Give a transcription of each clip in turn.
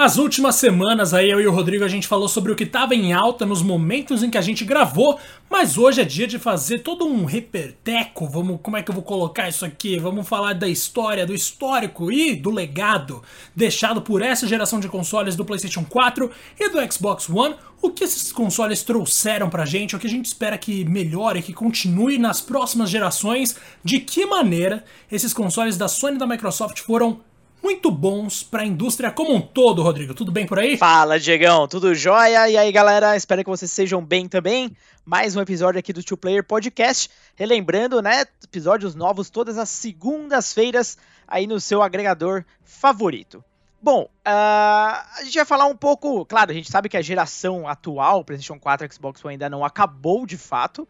As últimas semanas aí eu e o Rodrigo a gente falou sobre o que estava em alta nos momentos em que a gente gravou, mas hoje é dia de fazer todo um reperteco, vamos, como é que eu vou colocar isso aqui? Vamos falar da história, do histórico e do legado deixado por essa geração de consoles do PlayStation 4 e do Xbox One, o que esses consoles trouxeram pra gente, o que a gente espera que melhore, que continue nas próximas gerações, de que maneira esses consoles da Sony e da Microsoft foram muito bons para a indústria como um todo, Rodrigo. Tudo bem por aí? Fala, Diegão, tudo jóia? E aí, galera, espero que vocês sejam bem também. Mais um episódio aqui do Two Player Podcast. Relembrando, né, episódios novos todas as segundas-feiras aí no seu agregador favorito. Bom, uh, a gente vai falar um pouco. Claro, a gente sabe que a geração atual, PlayStation 4 e Xbox One, ainda não acabou de fato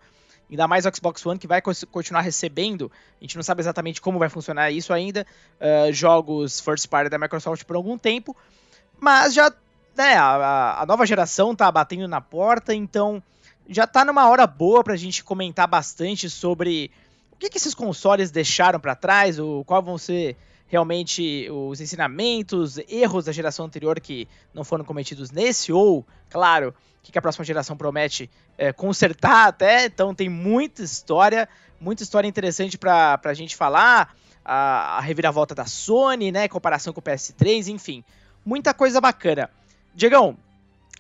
ainda mais o Xbox One, que vai continuar recebendo, a gente não sabe exatamente como vai funcionar isso ainda, uh, jogos first party da Microsoft por algum tempo, mas já, né, a, a nova geração tá batendo na porta, então já tá numa hora boa pra gente comentar bastante sobre o que, que esses consoles deixaram para trás, o qual vão ser realmente os ensinamentos, erros da geração anterior que não foram cometidos nesse, ou, claro, o que a próxima geração promete é, consertar até. Então tem muita história, muita história interessante para a gente falar. A, a, reviravolta da Sony, né? Comparação com o PS3, enfim. Muita coisa bacana. Diegão,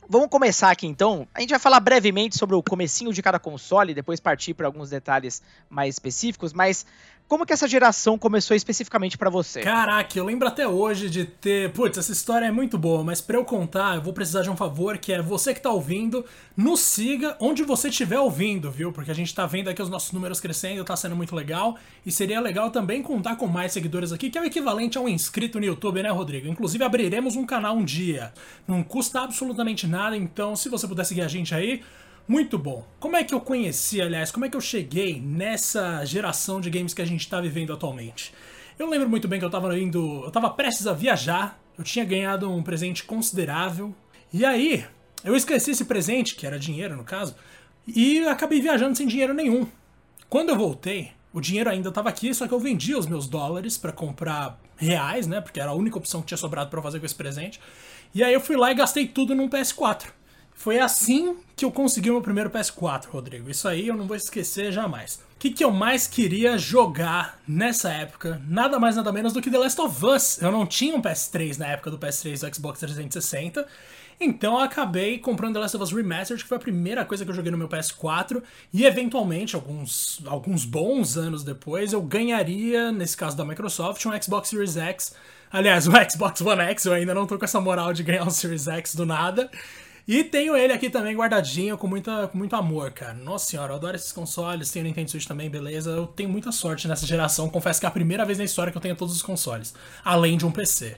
vamos começar aqui então. A gente vai falar brevemente sobre o comecinho de cada console, depois partir para alguns detalhes mais específicos, mas como que essa geração começou especificamente para você? Caraca, eu lembro até hoje de ter. Putz, essa história é muito boa, mas para eu contar, eu vou precisar de um favor, que é você que tá ouvindo, nos siga onde você estiver ouvindo, viu? Porque a gente tá vendo aqui os nossos números crescendo, tá sendo muito legal. E seria legal também contar com mais seguidores aqui, que é o equivalente a um inscrito no YouTube, né, Rodrigo? Inclusive, abriremos um canal um dia. Não custa absolutamente nada, então se você puder seguir a gente aí. Muito bom. Como é que eu conheci, aliás, como é que eu cheguei nessa geração de games que a gente está vivendo atualmente? Eu lembro muito bem que eu estava indo, eu estava prestes a viajar, eu tinha ganhado um presente considerável, e aí eu esqueci esse presente, que era dinheiro no caso, e acabei viajando sem dinheiro nenhum. Quando eu voltei, o dinheiro ainda estava aqui, só que eu vendi os meus dólares para comprar reais, né? Porque era a única opção que tinha sobrado para fazer com esse presente. E aí eu fui lá e gastei tudo num PS4. Foi assim que eu consegui meu primeiro PS4, Rodrigo. Isso aí eu não vou esquecer jamais. O que, que eu mais queria jogar nessa época? Nada mais nada menos do que The Last of Us. Eu não tinha um PS3 na época do PS3 do Xbox 360. Então eu acabei comprando The Last of Us Remastered, que foi a primeira coisa que eu joguei no meu PS4, e eventualmente, alguns, alguns bons anos depois, eu ganharia, nesse caso da Microsoft, um Xbox Series X. Aliás, um Xbox One X, eu ainda não tô com essa moral de ganhar um Series X do nada. E tenho ele aqui também guardadinho com, muita, com muito amor, cara. Nossa senhora, eu adoro esses consoles. Tenho o Nintendo Switch também, beleza. Eu tenho muita sorte nessa geração. Confesso que é a primeira vez na história que eu tenho todos os consoles, além de um PC.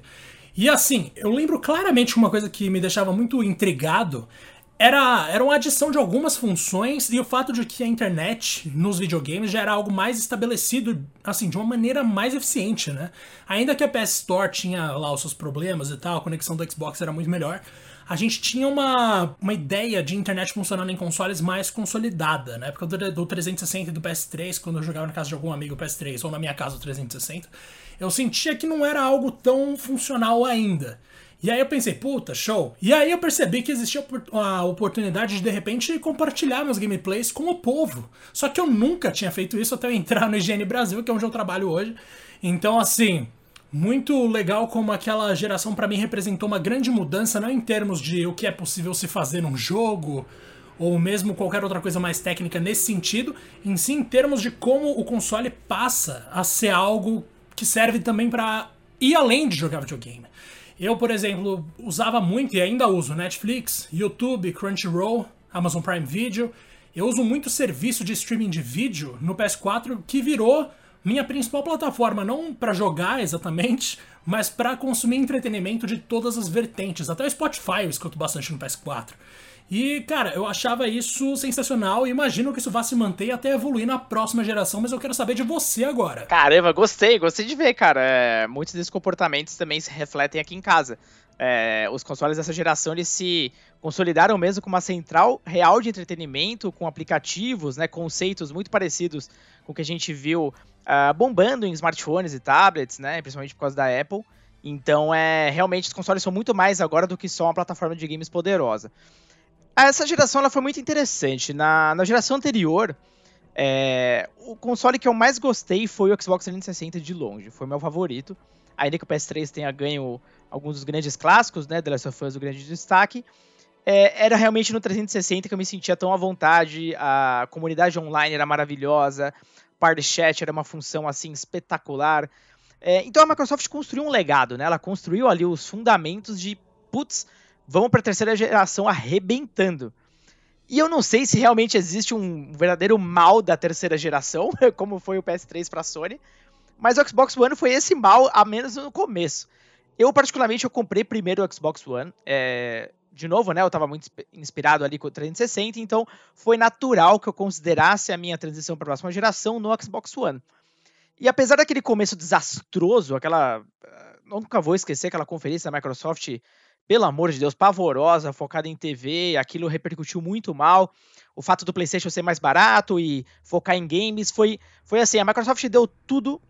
E assim, eu lembro claramente uma coisa que me deixava muito intrigado era, era uma adição de algumas funções e o fato de que a internet nos videogames já era algo mais estabelecido, assim, de uma maneira mais eficiente, né? Ainda que a PS Store tinha lá os seus problemas e tal, a conexão do Xbox era muito melhor, a gente tinha uma, uma ideia de internet funcionando em consoles mais consolidada. Na época do, do 360 e do PS3, quando eu jogava na casa de algum amigo PS3 ou na minha casa o 360, eu sentia que não era algo tão funcional ainda. E aí eu pensei, puta, show. E aí eu percebi que existia a oportunidade de de repente compartilhar meus gameplays com o povo. Só que eu nunca tinha feito isso até eu entrar no IGN Brasil, que é onde eu trabalho hoje. Então, assim, muito legal como aquela geração para mim representou uma grande mudança, não em termos de o que é possível se fazer num jogo, ou mesmo qualquer outra coisa mais técnica nesse sentido, em si em termos de como o console passa a ser algo que serve também para ir além de jogar videogame. Eu, por exemplo, usava muito e ainda uso Netflix, YouTube, Crunchyroll, Amazon Prime Video. Eu uso muito serviço de streaming de vídeo no PS4 que virou minha principal plataforma, não para jogar exatamente, mas para consumir entretenimento de todas as vertentes. Até o Spotify eu escuto bastante no PS4. E, cara, eu achava isso sensacional e imagino que isso vá se manter até evoluir na próxima geração, mas eu quero saber de você agora. Caramba, gostei, gostei de ver, cara. É, muitos desses comportamentos também se refletem aqui em casa. É, os consoles dessa geração eles se consolidaram mesmo com uma central real de entretenimento, com aplicativos, né, conceitos muito parecidos com o que a gente viu uh, bombando em smartphones e tablets, né, principalmente por causa da Apple. Então, é realmente os consoles são muito mais agora do que só uma plataforma de games poderosa. Essa geração ela foi muito interessante. Na, na geração anterior, é, o console que eu mais gostei foi o Xbox 360 de longe. Foi meu favorito. Ainda que o PS3 tenha ganho alguns dos grandes clássicos, né? The Last of Us, o grande destaque. É, era realmente no 360 que eu me sentia tão à vontade. A comunidade online era maravilhosa. Party Chat era uma função assim espetacular. É, então a Microsoft construiu um legado, né? Ela construiu ali os fundamentos de, putz, vamos para a terceira geração arrebentando. E eu não sei se realmente existe um verdadeiro mal da terceira geração, como foi o PS3 para a Sony, mas o Xbox One foi esse mal, a menos no começo. Eu, particularmente, eu comprei primeiro o Xbox One. É... De novo, né? Eu estava muito inspirado ali com o 360, então foi natural que eu considerasse a minha transição para a próxima geração no Xbox One. E apesar daquele começo desastroso, aquela. Eh, nunca vou esquecer aquela conferência da Microsoft, pelo amor de Deus, pavorosa, focada em TV, aquilo repercutiu muito mal. O fato do PlayStation ser mais barato e focar em games foi, foi assim: a Microsoft deu tudo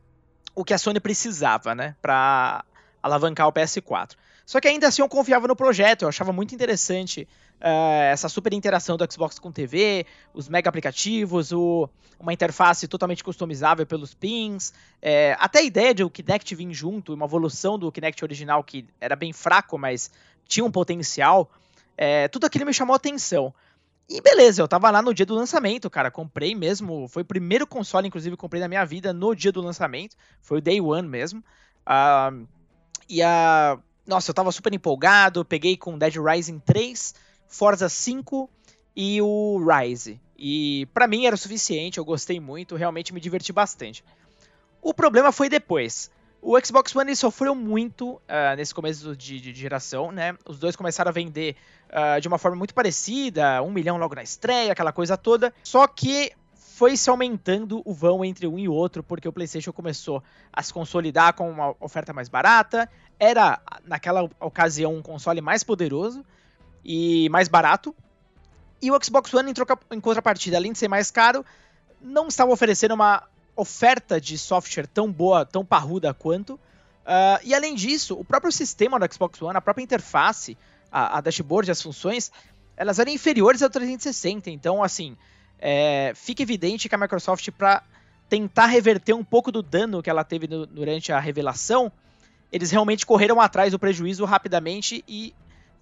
o que a Sony precisava, né, para alavancar o PS4. Só que ainda assim eu confiava no projeto, eu achava muito interessante uh, essa super interação do Xbox com TV, os mega aplicativos, o, uma interface totalmente customizável pelos pins, é, até a ideia de o Kinect vir junto, uma evolução do Kinect original que era bem fraco, mas tinha um potencial, é, tudo aquilo me chamou atenção. E beleza, eu tava lá no dia do lançamento, cara. Comprei mesmo. Foi o primeiro console, inclusive, que comprei na minha vida no dia do lançamento. Foi o Day One mesmo. Uh, e a. Uh, nossa, eu tava super empolgado. Peguei com Dead Rising 3, Forza 5 e o Rise. E para mim era o suficiente, eu gostei muito, realmente me diverti bastante. O problema foi depois. O Xbox One sofreu muito uh, nesse começo de, de, geração, né? Os dois começaram a vender uh, de uma forma muito parecida, um milhão logo na estreia, aquela coisa toda. Só que foi se aumentando o vão entre um e outro, porque o PlayStation começou a se consolidar com uma oferta mais barata. Era, naquela ocasião, um console mais poderoso e mais barato. E o Xbox One, em, troca, em contrapartida, além de ser mais caro, não estava oferecendo uma oferta de software tão boa, tão parruda quanto. Uh, e além disso, o próprio sistema do Xbox One, a própria interface, a, a dashboard, as funções, elas eram inferiores ao 360. Então, assim, é, fica evidente que a Microsoft, para tentar reverter um pouco do dano que ela teve no, durante a revelação, eles realmente correram atrás do prejuízo rapidamente e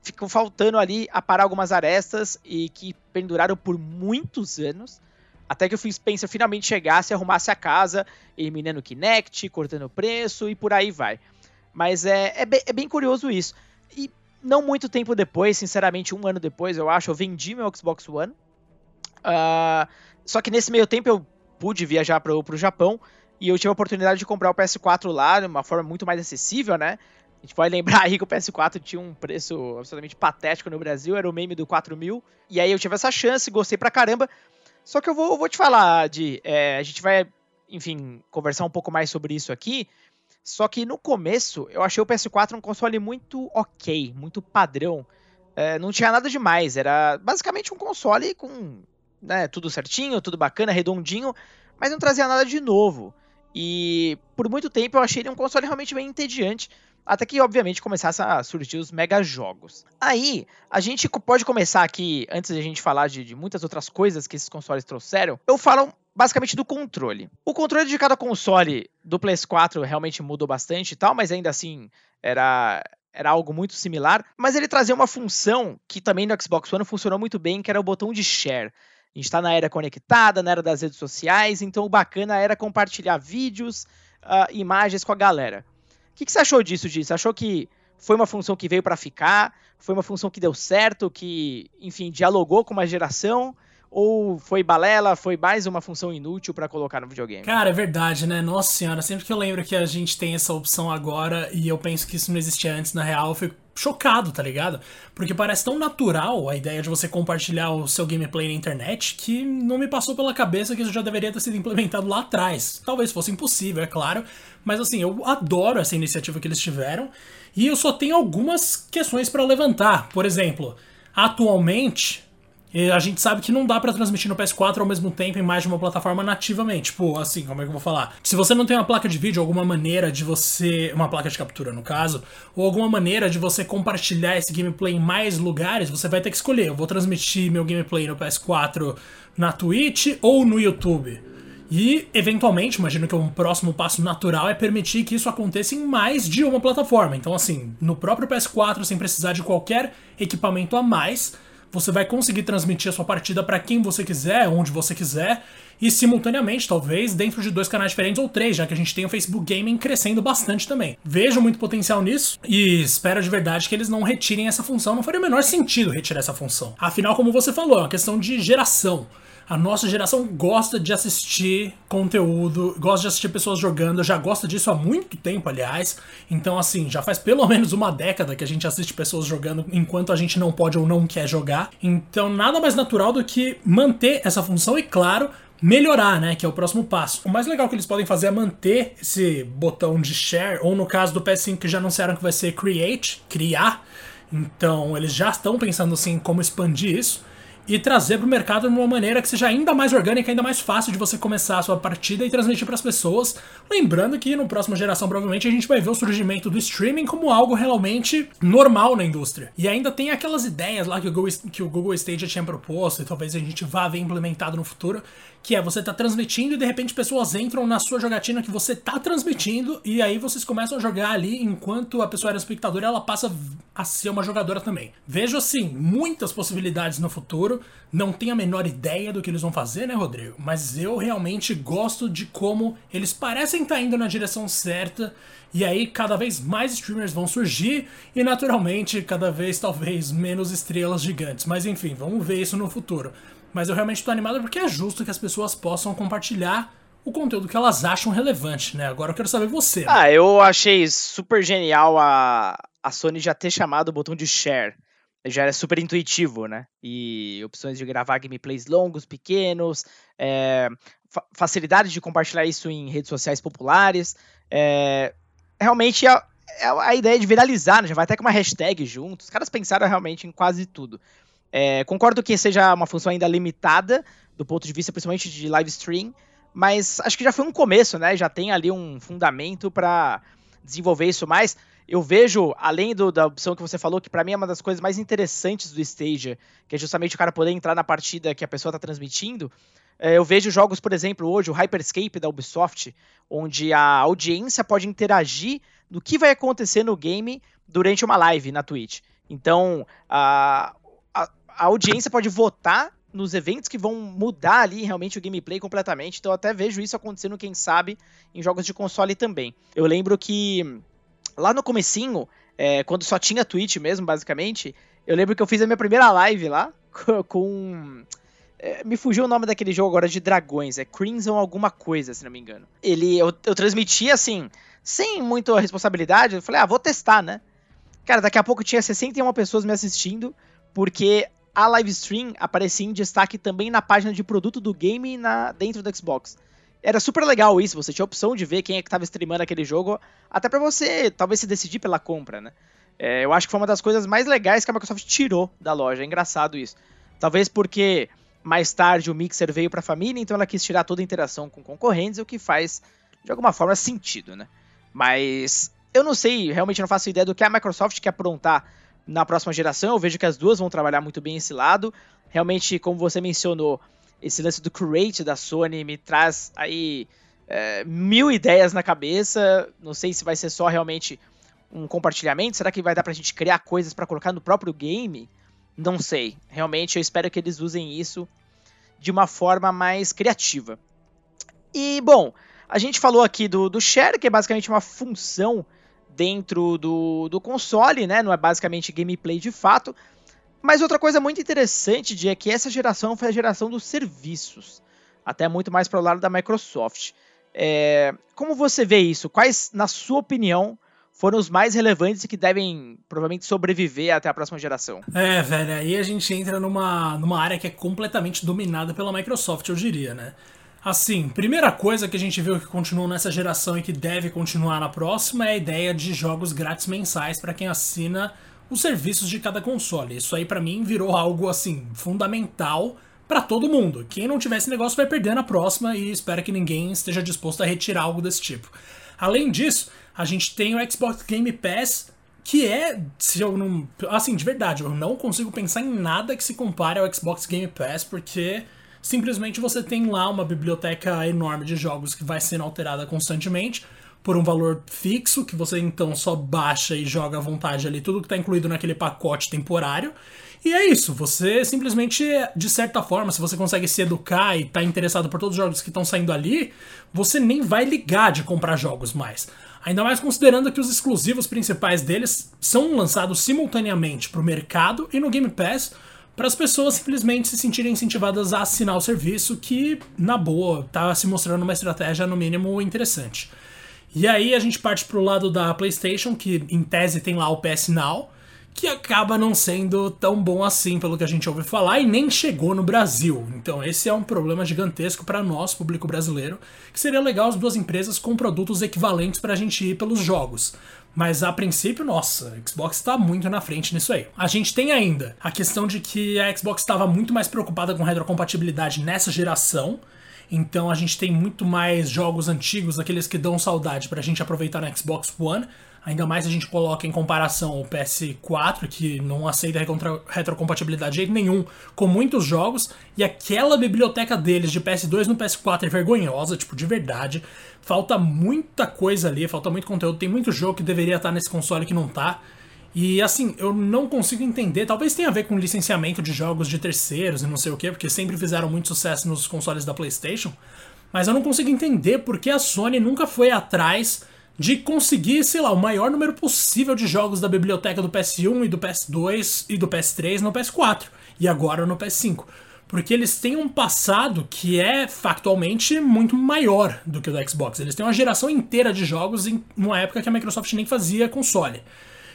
ficou faltando ali aparar algumas arestas e que penduraram por muitos anos. Até que o Phil Spencer finalmente chegasse e arrumasse a casa, eliminando o Kinect, cortando o preço e por aí vai. Mas é, é, é bem curioso isso. E não muito tempo depois, sinceramente, um ano depois, eu acho, eu vendi meu Xbox One. Uh, só que nesse meio tempo eu pude viajar para o Japão e eu tive a oportunidade de comprar o PS4 lá de uma forma muito mais acessível, né? A gente pode lembrar aí que o PS4 tinha um preço absolutamente patético no Brasil, era o meme do 4 mil. E aí eu tive essa chance, gostei pra caramba. Só que eu vou, vou te falar, de é, a gente vai, enfim, conversar um pouco mais sobre isso aqui. Só que no começo eu achei o PS4 um console muito ok, muito padrão. É, não tinha nada demais, era basicamente um console com né, tudo certinho, tudo bacana, redondinho, mas não trazia nada de novo. E por muito tempo eu achei ele um console realmente bem entediante. Até que, obviamente, começasse a surgir os mega jogos. Aí, a gente pode começar aqui, antes de a gente falar de, de muitas outras coisas que esses consoles trouxeram, eu falo basicamente do controle. O controle de cada console do PS4 realmente mudou bastante e tal, mas ainda assim era, era algo muito similar. Mas ele trazia uma função que também no Xbox One funcionou muito bem, que era o botão de share. A gente está na era conectada, na era das redes sociais, então o bacana era compartilhar vídeos, uh, imagens com a galera que, que você achou disso, Você Achou que foi uma função que veio para ficar? Foi uma função que deu certo, que, enfim, dialogou com uma geração? Ou foi balela, foi mais uma função inútil para colocar no videogame? Cara, é verdade, né? Nossa senhora, sempre que eu lembro que a gente tem essa opção agora e eu penso que isso não existia antes na real, eu fico chocado, tá ligado? Porque parece tão natural a ideia de você compartilhar o seu gameplay na internet que não me passou pela cabeça que isso já deveria ter sido implementado lá atrás. Talvez fosse impossível, é claro, mas assim, eu adoro essa iniciativa que eles tiveram e eu só tenho algumas questões para levantar. Por exemplo, atualmente E a gente sabe que não dá para transmitir no PS4 ao mesmo tempo em mais de uma plataforma nativamente. Tipo, assim, como é que eu vou falar? Se você não tem uma placa de vídeo, alguma maneira de você. Uma placa de captura, no caso, ou alguma maneira de você compartilhar esse gameplay em mais lugares, você vai ter que escolher. Eu vou transmitir meu gameplay no PS4 na Twitch ou no YouTube. E, eventualmente, imagino que um próximo passo natural é permitir que isso aconteça em mais de uma plataforma. Então, assim, no próprio PS4, sem precisar de qualquer equipamento a mais, você vai conseguir transmitir a sua partida para quem você quiser, onde você quiser, e simultaneamente, talvez, dentro de dois canais diferentes ou três, já que a gente tem o Facebook Gaming crescendo bastante também. Vejo muito potencial nisso e espero de verdade que eles não retirem essa função. Não faria o menor sentido retirar essa função. Afinal, como você falou, é uma questão de geração. A nossa geração gosta de assistir conteúdo, gosta de assistir pessoas jogando, já gosta disso há muito tempo, aliás. Então, assim, já faz pelo menos uma década que a gente assiste pessoas jogando enquanto a gente não pode ou não quer jogar. Então, nada mais natural do que manter essa função e, claro, melhorar, né? Que é o próximo passo. O mais legal que eles podem fazer é manter esse botão de share, ou no caso do PS5 que já anunciaram que vai ser create, criar. Então, eles já estão pensando assim como expandir isso e trazer para o mercado de uma maneira que seja ainda mais orgânica, ainda mais fácil de você começar a sua partida e transmitir para as pessoas. Lembrando que no próxima geração provavelmente a gente vai ver o surgimento do streaming como algo realmente normal na indústria. E ainda tem aquelas ideias lá que o Google, que o Google Stadia tinha proposto e talvez a gente vá ver implementado no futuro, que é você tá transmitindo e de repente pessoas entram na sua jogatina que você tá transmitindo e aí vocês começam a jogar ali enquanto a pessoa era espectadora ela passa a ser uma jogadora também. Vejo assim muitas possibilidades no futuro, não tenho a menor ideia do que eles vão fazer, né, Rodrigo? Mas eu realmente gosto de como eles parecem estar tá indo na direção certa e aí cada vez mais streamers vão surgir e naturalmente cada vez talvez menos estrelas gigantes. Mas enfim, vamos ver isso no futuro. Mas eu realmente estou animado porque é justo que as pessoas possam compartilhar o conteúdo que elas acham relevante, né? Agora eu quero saber você. Ah, eu achei super genial a, a Sony já ter chamado o botão de share. Já era super intuitivo, né? E opções de gravar gameplays longos, pequenos, é, fa facilidade de compartilhar isso em redes sociais populares. É, realmente é, é a ideia de viralizar, né? Já vai até com uma hashtag junto. Os caras pensaram realmente em quase tudo. É, concordo que seja uma função ainda limitada, do ponto de vista principalmente de live stream, mas acho que já foi um começo, né? Já tem ali um fundamento para desenvolver isso mais. Eu vejo, além do, da opção que você falou, que para mim é uma das coisas mais interessantes do Stadia, que é justamente o cara poder entrar na partida que a pessoa está transmitindo. É, eu vejo jogos, por exemplo, hoje, o Hyperscape da Ubisoft, onde a audiência pode interagir no que vai acontecer no game durante uma live na Twitch. Então, a, a audiência pode votar nos eventos que vão mudar ali realmente o gameplay completamente. Então eu até vejo isso acontecendo, quem sabe, em jogos de console também. Eu lembro que lá no comecinho, é, quando só tinha Twitch mesmo, basicamente, eu lembro que eu fiz a minha primeira live lá com... É, me fugiu o nome daquele jogo agora de dragões, é Crimson alguma coisa, se não me engano. Ele, eu, eu transmiti assim, sem muita responsabilidade, eu falei, ah, vou testar, né? Cara, daqui a pouco tinha 61 pessoas me assistindo, porque a live stream aparecia em destaque também na página de produto do game na, dentro do Xbox. Era super legal isso, você tinha a opção de ver quem é que estava streamando aquele jogo, até para você talvez se decidir pela compra, né? É, eu acho que foi uma das coisas mais legais que a Microsoft tirou da loja, é engraçado isso. Talvez porque mais tarde o Mixer veio para a família, então ela quis tirar toda a interação com concorrentes, o que faz de alguma forma sentido, né? Mas eu não sei, realmente não faço ideia do que a Microsoft quer aprontar na próxima geração. Eu vejo que as duas vão trabalhar muito bem esse lado. Realmente, como você mencionou, esse lance do Create da Sony me traz aí é, mil ideias na cabeça. Não sei se vai ser só realmente um compartilhamento. Será que vai dar pra gente criar coisas para colocar no próprio game? Não sei. Realmente, eu espero que eles usem isso de uma forma mais criativa. E, bom, a gente falou aqui do, do share, que é basicamente uma função dentro do, do console, né? Não é basicamente gameplay de fato. Mas outra coisa muito interessante de é que essa geração foi a geração dos serviços, até muito mais para o lado da Microsoft. É, como você vê isso? Quais, na sua opinião, foram os mais relevantes e que devem provavelmente sobreviver até a próxima geração? É, velho, aí a gente entra numa, numa área que é completamente dominada pela Microsoft, eu diria, né? Assim, primeira coisa que a gente viu que continuou nessa geração e que deve continuar na próxima é a ideia de jogos grátis mensais para quem assina os serviços de cada console. Isso aí para mim virou algo assim fundamental para todo mundo. Quem não tiver esse negócio vai perder na próxima e espero que ninguém esteja disposto a retirar algo desse tipo. Além disso, a gente tem o Xbox Game Pass, que é, se eu não, assim, de verdade, eu não consigo pensar em nada que se compare ao Xbox Game Pass, porque simplesmente você tem lá uma biblioteca enorme de jogos que vai sendo alterada constantemente por um valor fixo, que você então só baixa e joga à vontade ali tudo que está incluído naquele pacote temporário. E é isso, você simplesmente, de certa forma, se você consegue se educar e tá interessado por todos os jogos que estão saindo ali, você nem vai ligar de comprar jogos mais. Ainda mais considerando que os exclusivos principais deles são lançados simultaneamente para o mercado e no Game Pass, para as pessoas simplesmente se sentirem incentivadas a assinar o serviço, que, na boa, tá se mostrando uma estratégia no mínimo interessante. E aí a gente parte pro lado da PlayStation, que em tese tem lá o PS Now, que acaba não sendo tão bom assim, pelo que a gente ouve falar, e nem chegou no Brasil. Então, esse é um problema gigantesco para nós, público brasileiro, que seria legal as duas empresas com produtos equivalentes para a gente ir pelos jogos. Mas a princípio, nossa, a Xbox está muito na frente nisso aí. A gente tem ainda a questão de que a Xbox estava muito mais preocupada com retrocompatibilidade nessa geração. Então a gente tem muito mais jogos antigos, aqueles que dão saudade pra gente aproveitar no Xbox One, Ainda mais se a gente coloca em comparação o PS4, que não aceita retrocompatibilidade de jeito nenhum, com muitos jogos, e aquela biblioteca deles de PS2 no PS4 é vergonhosa, tipo, de verdade. Falta muita coisa ali, falta muito conteúdo, tem muito jogo que deveria estar nesse console que não tá. E assim, eu não consigo entender, talvez tenha a ver com licenciamento de jogos de terceiros e não sei o que, porque sempre fizeram muito sucesso nos consoles da PlayStation, mas eu não consigo entender porque a Sony nunca foi atrás de conseguir, sei lá, o maior número possível de jogos da biblioteca do PS1 e do PS2 e do PS3 no PS4 e agora no PS5. Porque eles têm um passado que é factualmente muito maior do que o do Xbox. Eles têm uma geração inteira de jogos em uma época que a Microsoft nem fazia console.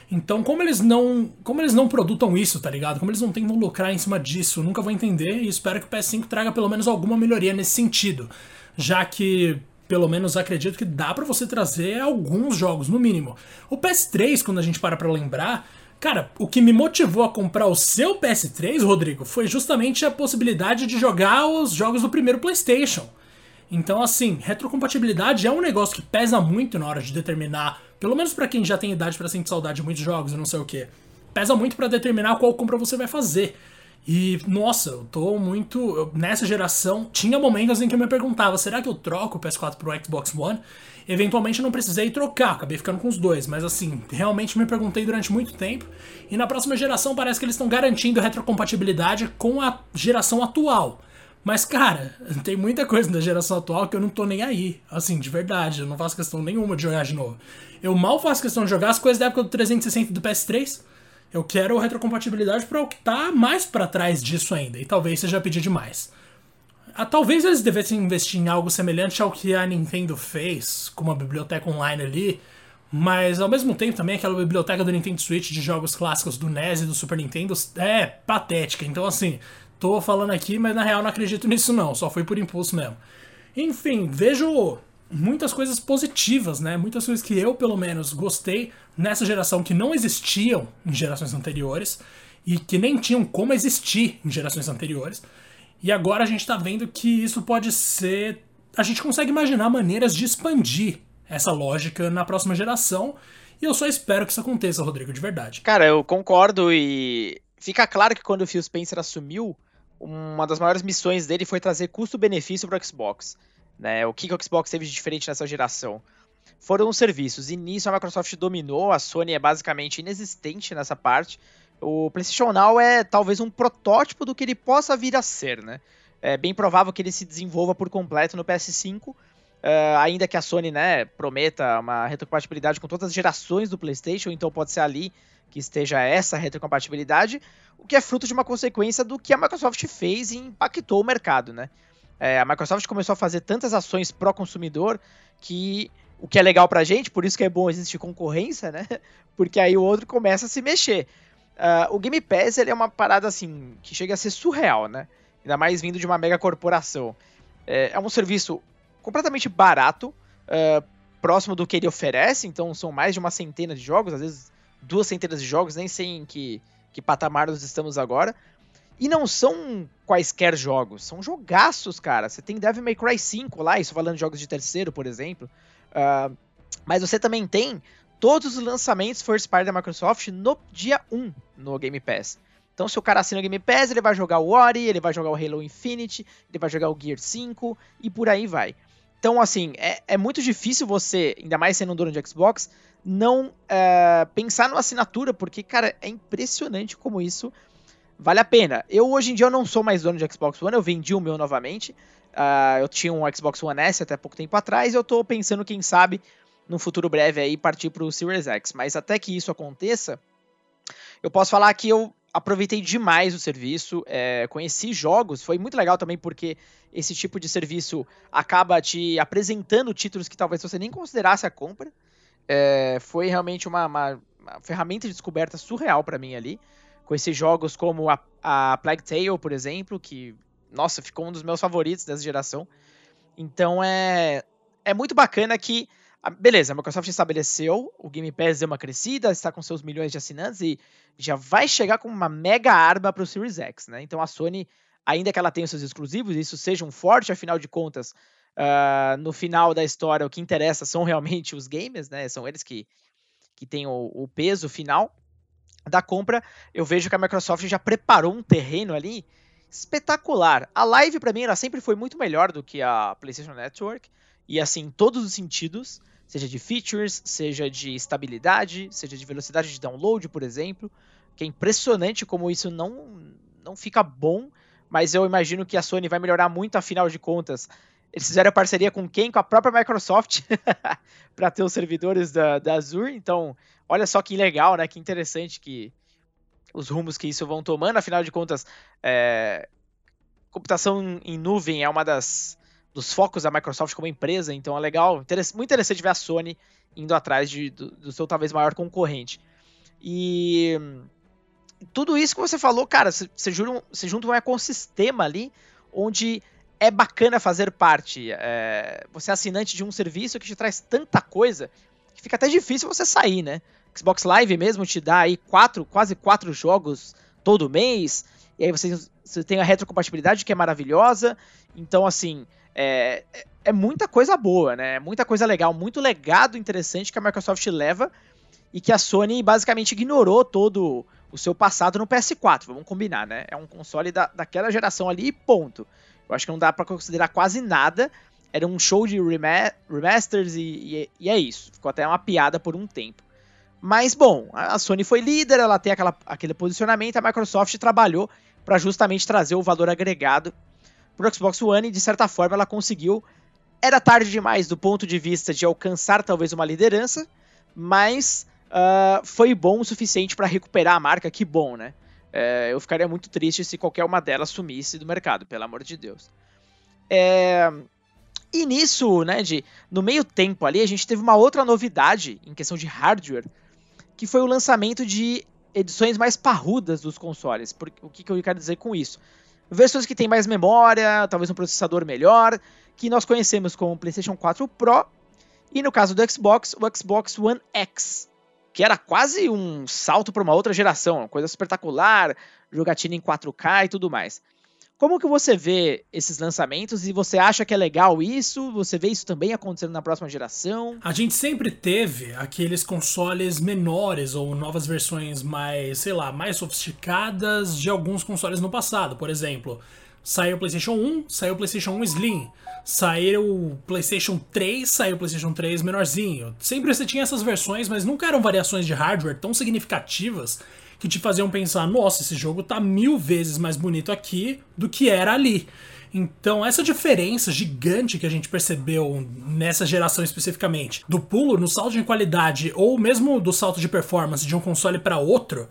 Então, como eles não, como eles não produtam isso, tá ligado? Como eles não tentam lucrar em cima disso, nunca vou entender e espero que o PS5 traga pelo menos alguma melhoria nesse sentido, já que pelo menos acredito que dá para você trazer alguns jogos, no mínimo. O PS3, quando a gente para pra lembrar, cara, o que me motivou a comprar o seu PS3, Rodrigo, foi justamente a possibilidade de jogar os jogos do primeiro PlayStation. Então, assim, retrocompatibilidade é um negócio que pesa muito na hora de determinar, pelo menos para quem já tem idade para sentir saudade de muitos jogos e não sei o que. Pesa muito para determinar qual compra você vai fazer. E, nossa, eu tô muito. Nessa geração, tinha momentos em que eu me perguntava: será que eu troco o PS4 pro Xbox One? Eventualmente eu não precisei trocar, acabei ficando com os dois, mas assim, realmente me perguntei durante muito tempo. E na próxima geração parece que eles estão garantindo retrocompatibilidade com a geração atual. Mas, cara, tem muita coisa da geração atual que eu não tô nem aí. Assim, de verdade, eu não faço questão nenhuma de jogar de novo. Eu mal faço questão de jogar as coisas da época do 360 e do PS3. Eu quero retrocompatibilidade para o que tá mais para trás disso ainda, e talvez seja pedir demais. Ah, talvez eles devessem investir em algo semelhante ao que a Nintendo fez, com uma biblioteca online ali, mas ao mesmo tempo também aquela biblioteca do Nintendo Switch de jogos clássicos do NES e do Super Nintendo é patética. Então assim, tô falando aqui, mas na real não acredito nisso não, só foi por impulso mesmo. Enfim, vejo muitas coisas positivas, né? Muitas coisas que eu, pelo menos, gostei nessa geração que não existiam em gerações anteriores e que nem tinham como existir em gerações anteriores. E agora a gente tá vendo que isso pode ser. A gente consegue imaginar maneiras de expandir essa lógica na próxima geração. E eu só espero que isso aconteça, Rodrigo, de verdade. Cara, eu concordo e fica claro que quando o Phil Spencer assumiu, uma das maiores missões dele foi trazer custo-benefício para o Xbox. Né? O que, que o Xbox teve de diferente nessa geração? Foram os serviços. E nisso a Microsoft dominou, a Sony é basicamente inexistente nessa parte. O PlayStation Now é talvez um protótipo do que ele possa vir a ser, né? É bem provável que ele se desenvolva por completo no PS5, uh, eh, ainda que a Sony né, prometa uma retrocompatibilidade com todas as gerações do PlayStation, então pode ser ali que esteja essa retrocompatibilidade, o que é fruto de uma consequência do que a Microsoft fez e impactou o mercado, né? É, a Microsoft começou a fazer tantas ações pró-consumidor que o que é legal pra gente, por isso que é bom existir concorrência, né? Porque aí o outro começa a se mexer. Uh, o Game Pass ele é uma parada assim que chega a ser surreal, né? Ainda mais vindo de uma mega corporação. É, é um serviço completamente barato, uh, próximo do que ele oferece, então são mais de uma centena de jogos, às vezes duas centenas de jogos, nem sei em que, que patamar nós estamos agora. E não são quaisquer jogos, são jogaços, cara. Você tem Devil May Cry 5 lá, isso falando de jogos de terceiro, por exemplo. Uh, mas você também tem todos os lançamentos first party da Microsoft no dia 1 no Game Pass. Então, se o cara assina o Game Pass, ele vai jogar o Ori, ele vai jogar o Halo Infinite, ele vai jogar o Gear 5 e por aí vai. Então, assim, é, é muito difícil você, ainda mais sendo um dono de Xbox, não é, pensar numa assinatura, porque, cara, é impressionante como isso vale a pena. Eu, hoje em dia, eu não sou mais dono de Xbox One, eu vendi o meu novamente. Uh, eu tinha um Xbox One S até pouco tempo atrás, e eu tô pensando, quem sabe, num futuro breve aí, partir pro Series X. Mas até que isso aconteça, eu posso falar que eu aproveitei demais o serviço, é, conheci jogos, foi muito legal também porque esse tipo de serviço acaba te apresentando títulos que talvez você nem considerasse a compra. É, foi realmente uma, uma, uma, ferramenta de descoberta surreal para mim ali. Conheci jogos como a, a Plague Tale, por exemplo, que, nossa, ficou um dos meus favoritos dessa geração. Então é, é muito bacana que Beleza, a Microsoft estabeleceu, o Game Pass deu uma crescida, está com seus milhões de assinantes e já vai chegar com uma mega arma para o Series X, né? Então a Sony, ainda que ela tenha seus exclusivos, isso seja um forte, afinal de contas, uh, no final da história o que interessa são realmente os games, né? São eles que, que têm o, o peso final da compra. Eu vejo que a Microsoft já preparou um terreno ali espetacular. A live para mim ela sempre foi muito melhor do que a PlayStation Network e assim em todos os sentidos seja de features, seja de estabilidade, seja de velocidade de download, por exemplo, que é impressionante como isso não, não fica bom, mas eu imagino que a Sony vai melhorar muito, afinal de contas. Eles fizeram parceria com quem? Com a própria Microsoft, para ter os servidores da, da Azure. Então, olha só que legal, né? Que interessante que os rumos que isso vão tomando. Afinal de contas, é, computação em nuvem é uma das dos focos da Microsoft como empresa, então é legal, muito interessante ver a Sony indo atrás de, do, do, seu talvez maior concorrente. E tudo isso que você falou, cara, você junta um ecossistema ali onde é bacana fazer parte. É, você é assinante de um serviço que te traz tanta coisa que fica até difícil você sair, né? Xbox Live mesmo te dá aí quatro, quase quatro jogos todo mês, e aí você, você tem a retrocompatibilidade que é maravilhosa. Então, assim, é, é muita coisa boa, né? É muita coisa legal, muito legado interessante que a Microsoft leva e que a Sony basicamente ignorou todo o seu passado no PS4, vamos combinar, né? É um console da, daquela geração ali e ponto. Eu acho que não dá para considerar quase nada. Era um show de remasters e, e, e, é isso. Ficou até uma piada por um tempo. Mas, bom, a Sony foi líder, ela tem aquela, aquele posicionamento, a Microsoft trabalhou para justamente trazer o valor agregado pro Xbox One e de certa forma ela conseguiu. Era tarde demais do ponto de vista de alcançar talvez uma liderança, mas uh, foi bom o suficiente para recuperar a marca. Que bom, né? É, eu ficaria muito triste se qualquer uma delas sumisse do mercado, pelo amor de Deus. É, e nisso, né, de, no meio tempo ali, a gente teve uma outra novidade em questão de hardware, que foi o lançamento de edições mais parrudas dos consoles. Por, o que, que eu quero dizer com isso? versões que têm mais memória, talvez um processador melhor, que nós conhecemos como PlayStation 4 Pro, e no caso do Xbox, o Xbox One X, que era quase um salto para uma outra geração, uma coisa espetacular, jogatina em 4K e tudo mais. Como que você vê esses lançamentos e você acha que é legal isso? Você vê isso também acontecendo na próxima geração? A gente sempre teve aqueles consoles menores ou novas versões mais, sei lá, mais sofisticadas de alguns consoles no passado. Por exemplo, saiu o PlayStation 1, saiu o PlayStation 1 Slim, saiu o PlayStation 3, saiu o PlayStation 3 menorzinho. Sempre você tinha essas versões, mas nunca eram variações de hardware tão significativas que te faziam pensar: nossa, esse jogo tá mil vezes mais bonito aqui do que era ali. Então, essa diferença gigante que a gente percebeu nessa geração especificamente, do pulo no salto de qualidade ou mesmo do salto de performance de um console para outro,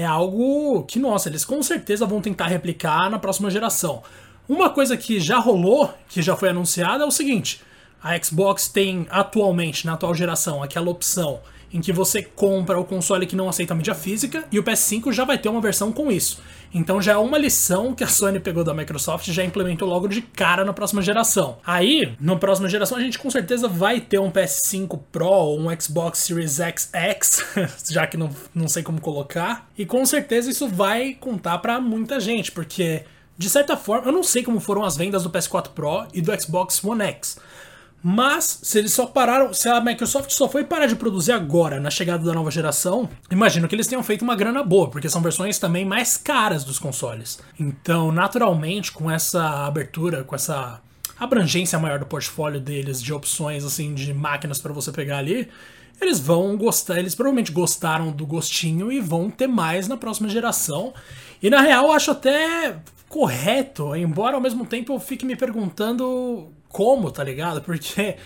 é algo que, nossa, eles com certeza vão tentar replicar na próxima geração. Uma coisa que já rolou, que já foi anunciada, é o seguinte: a Xbox tem atualmente, na atual geração, aquela opção em que você compra o console que não aceita mídia física e o PS5 já vai ter uma versão com isso. Então já é uma lição que a Sony pegou da Microsoft e já implementou logo de cara na próxima geração. Aí, na próxima geração, a gente com certeza vai ter um PS5 Pro ou um Xbox Series XX, já que não, não sei como colocar. E com certeza isso vai contar para muita gente, porque de certa forma, eu não sei como foram as vendas do PS4 Pro e do Xbox One X. Mas, se eles só pararam. Se a Microsoft só foi parar de produzir agora, na chegada da nova geração, imagino que eles tenham feito uma grana boa, porque são versões também mais caras dos consoles. Então, naturalmente, com essa abertura, com essa abrangência maior do portfólio deles de opções assim de máquinas para você pegar ali, eles vão gostar, eles provavelmente gostaram do gostinho e vão ter mais na próxima geração. E na real, eu acho até correto, embora ao mesmo tempo eu fique me perguntando como, tá ligado? Porque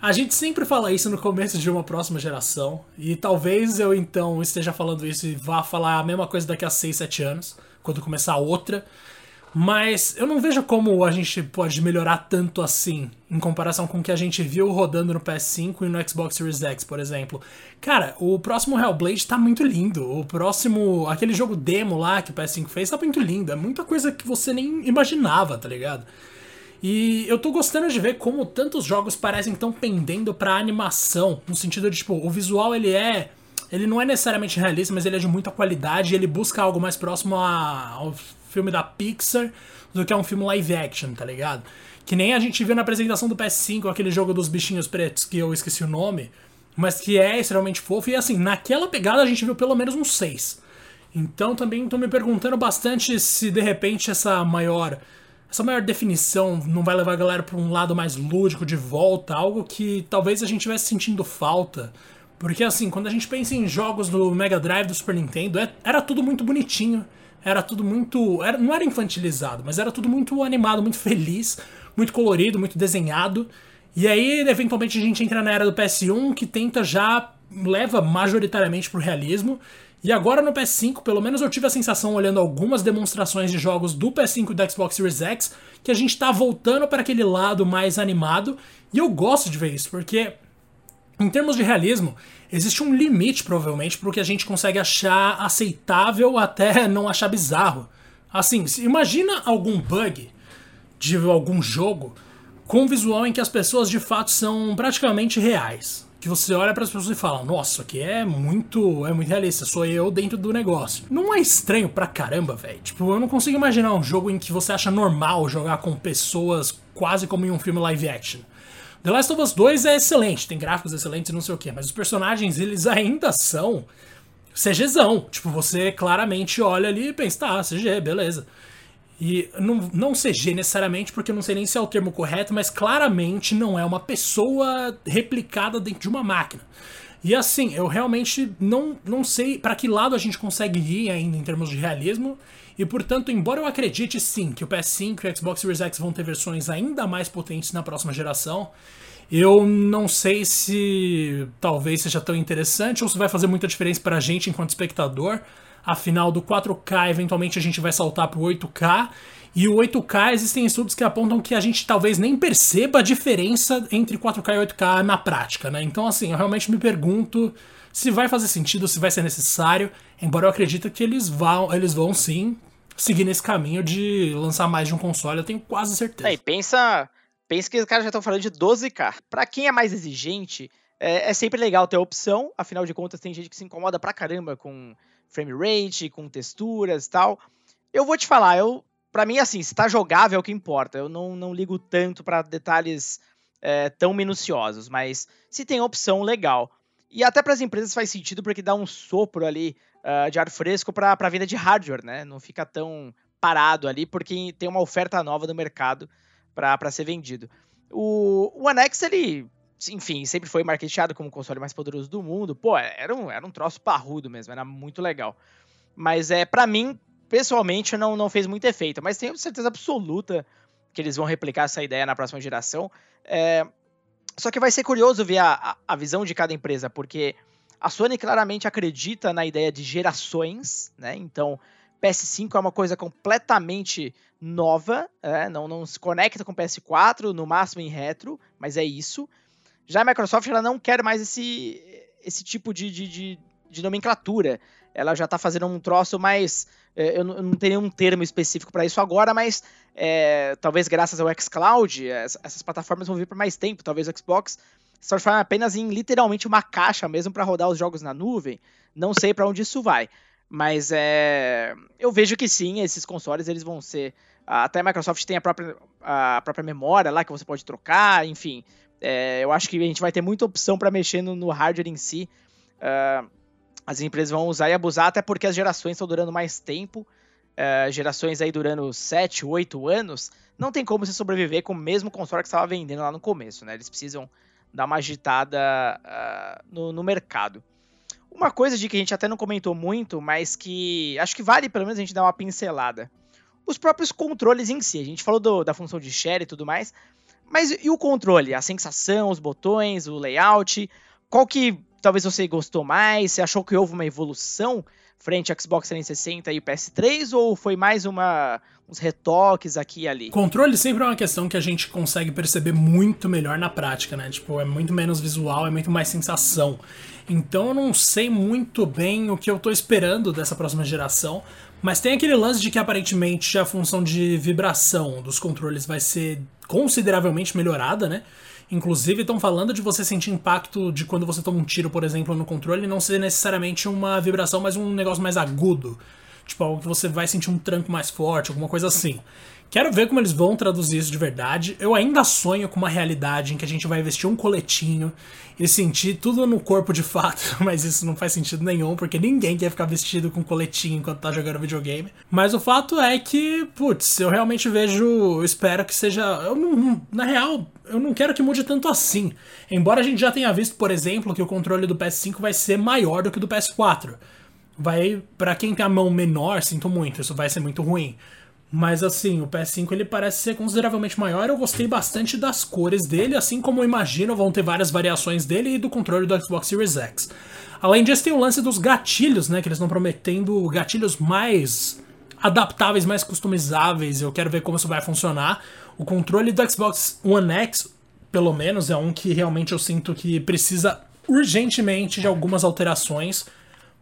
a gente sempre fala isso no começo de uma próxima geração. E talvez eu então esteja falando isso e vá falar a mesma coisa daqui a 6, 7 anos, quando começar outra. Mas eu não vejo como a gente pode melhorar tanto assim, em comparação com o que a gente viu rodando no PS5 e no Xbox Series X, por exemplo. Cara, o próximo Hellblade tá muito lindo. O próximo. aquele jogo demo lá que o PS5 fez tá muito lindo. É muita coisa que você nem imaginava, tá ligado? E eu tô gostando de ver como tantos jogos parecem tão pendendo pra animação, no sentido de, tipo, o visual ele é. Ele não é necessariamente realista, mas ele é de muita qualidade e ele busca algo mais próximo a, ao filme da Pixar do que a um filme live action, tá ligado? Que nem a gente viu na apresentação do PS5, aquele jogo dos bichinhos pretos, que eu esqueci o nome, mas que é extremamente fofo. E assim, naquela pegada a gente viu pelo menos uns seis. Então também tô me perguntando bastante se de repente essa maior essa maior definição não vai levar a galera para um lado mais lúdico de volta, algo que talvez a gente estivesse sentindo falta. Porque assim, quando a gente pensa em jogos do Mega Drive do Super Nintendo, é, era tudo muito bonitinho, era tudo muito. Era, não era infantilizado, mas era tudo muito animado, muito feliz, muito colorido, muito desenhado. E aí, eventualmente, a gente entra na era do PS1 que tenta já. leva majoritariamente pro realismo. E agora no PS5, pelo menos eu tive a sensação olhando algumas demonstrações de jogos do PS5 e do Xbox Series X, que a gente tá voltando para aquele lado mais animado, e eu gosto de ver isso, porque em termos de realismo, existe um limite provavelmente pro que a gente consegue achar aceitável até não achar bizarro. Assim, imagina algum bug de algum jogo com um visual em que as pessoas de fato são praticamente reais que você olha para as pessoas e fala: "Nossa, aqui é muito, é muito realista, sou eu dentro do negócio". Não é estranho pra caramba, velho. Tipo, eu não consigo imaginar um jogo em que você acha normal jogar com pessoas quase como em um filme live action. The Last of Us 2 é excelente, tem gráficos excelentes e não sei o que, mas os personagens eles ainda são CGzão. Tipo, você claramente olha ali e pensa, tá, CG, beleza. E não, não CG necessariamente, porque eu não sei nem se é o termo correto, mas claramente não é uma pessoa replicada dentro de uma máquina. E assim, eu realmente não, não sei para que lado a gente consegue ir ainda em termos de realismo. E portanto, embora eu acredite sim que o PS5 e o Xbox Series X vão ter versões ainda mais potentes na próxima geração, eu não sei se talvez seja tão interessante ou se vai fazer muita diferença pra gente enquanto espectador. Afinal, do 4K, eventualmente a gente vai saltar pro 8K. E o 8K, existem estudos que apontam que a gente talvez nem perceba a diferença entre 4K e 8K na prática, né? Então, assim, eu realmente me pergunto se vai fazer sentido, se vai ser necessário, embora eu acredite que eles vão, eles vão sim seguir nesse caminho de lançar mais de um console, eu tenho quase certeza. É, pensa, pensa que os caras já estão falando de 12K. Para quem é mais exigente, é, é, sempre legal ter a opção, afinal de contas tem gente que se incomoda pra caramba com frame rate, com texturas e tal. Eu vou te falar, eu para mim assim, se tá jogável é o que importa. Eu não, não ligo tanto para detalhes é, tão minuciosos, mas se tem opção, legal. E até para as empresas faz sentido porque dá um sopro ali uh, de ar fresco para a venda de hardware, né? Não fica tão parado ali porque tem uma oferta nova no mercado para ser vendido. O, o One X, ele enfim, sempre foi marketeado como o console mais poderoso do mundo. Pô, era um, era um troço parrudo mesmo, era muito legal. Mas é para mim, pessoalmente, não, não fez muito efeito. Mas tenho certeza absoluta que eles vão replicar essa ideia na próxima geração. É... Só que vai ser curioso ver a, a, a visão de cada empresa, porque a Sony claramente acredita na ideia de gerações, né? Então, PS5 é uma coisa completamente nova, é, não, não se conecta com PS4, no máximo em retro, mas é isso. Já a Microsoft ela não quer mais esse, esse tipo de, de, de, de nomenclatura. Ela já está fazendo um troço mais. É, eu, não, tenho um termo específico para isso agora, mas é, talvez graças ao xCloud, essas plataformas vão vir por mais tempo. Talvez o Xbox se transforme apenas em literalmente uma caixa mesmo para rodar os jogos na nuvem. Não sei para onde isso vai. Mas é, eu vejo que sim, esses consoles eles vão ser. Até a Microsoft tem a própria, a própria memória lá que você pode trocar, enfim. É, eu acho que a gente vai ter muita opção para mexer no, no, hardware em si. Uh, as empresas vão usar e abusar, até porque as gerações estão durando mais tempo. Uh, gerações aí durando 7, 8 anos. Não tem como você sobreviver com o mesmo console que estava vendendo lá no começo, né? Eles precisam dar uma agitada uh, no, no mercado. Uma coisa de que a gente até não comentou muito, mas que acho que vale pelo menos a gente dar uma pincelada. Os próprios controles em si. A gente falou do, da função de share e tudo mais. Mas e o controle? A sensação, os botões, o layout? Qual que talvez você gostou mais? Você achou que houve uma evolução frente ao Xbox 360 e o PS3 ou foi mais uma uns retoques aqui e ali? Controle sempre é uma questão que a gente consegue perceber muito melhor na prática, né? Tipo, é muito menos visual, é muito mais sensação. Então eu não sei muito bem o que eu tô esperando dessa próxima geração, mas tem aquele lance de que aparentemente a função de vibração dos controles vai ser consideravelmente melhorada, né? Inclusive, estão falando de você sentir impacto de quando você toma um tiro, por exemplo, no controle, não ser necessariamente uma vibração, mas um negócio mais agudo. Tipo, algo que você vai sentir um tranco mais forte, alguma coisa assim. Quero ver como eles vão traduzir isso de verdade. Eu ainda sonho com uma realidade em que a gente vai vestir um coletinho e sentir tudo no corpo de fato, mas isso não faz sentido nenhum, porque ninguém quer ficar vestido com coletinho enquanto tá jogando videogame. Mas o fato é que, putz, eu realmente vejo, espero que seja. Eu não, na real, eu não quero que mude tanto assim. Embora a gente já tenha visto, por exemplo, que o controle do PS5 vai ser maior do que o do PS4. Vai, para quem tem a mão menor, sinto muito, isso vai ser muito ruim. Mas assim, o PS5 ele parece ser consideravelmente maior. Eu gostei bastante das cores dele, assim como eu imagino vão ter várias variações dele e do controle do Xbox Series X. Além disso, tem o lance dos gatilhos, né? Que eles estão prometendo gatilhos mais adaptáveis, mais customizáveis. Eu quero ver como isso vai funcionar. O controle do Xbox One X, pelo menos, é um que realmente eu sinto que precisa urgentemente de algumas alterações.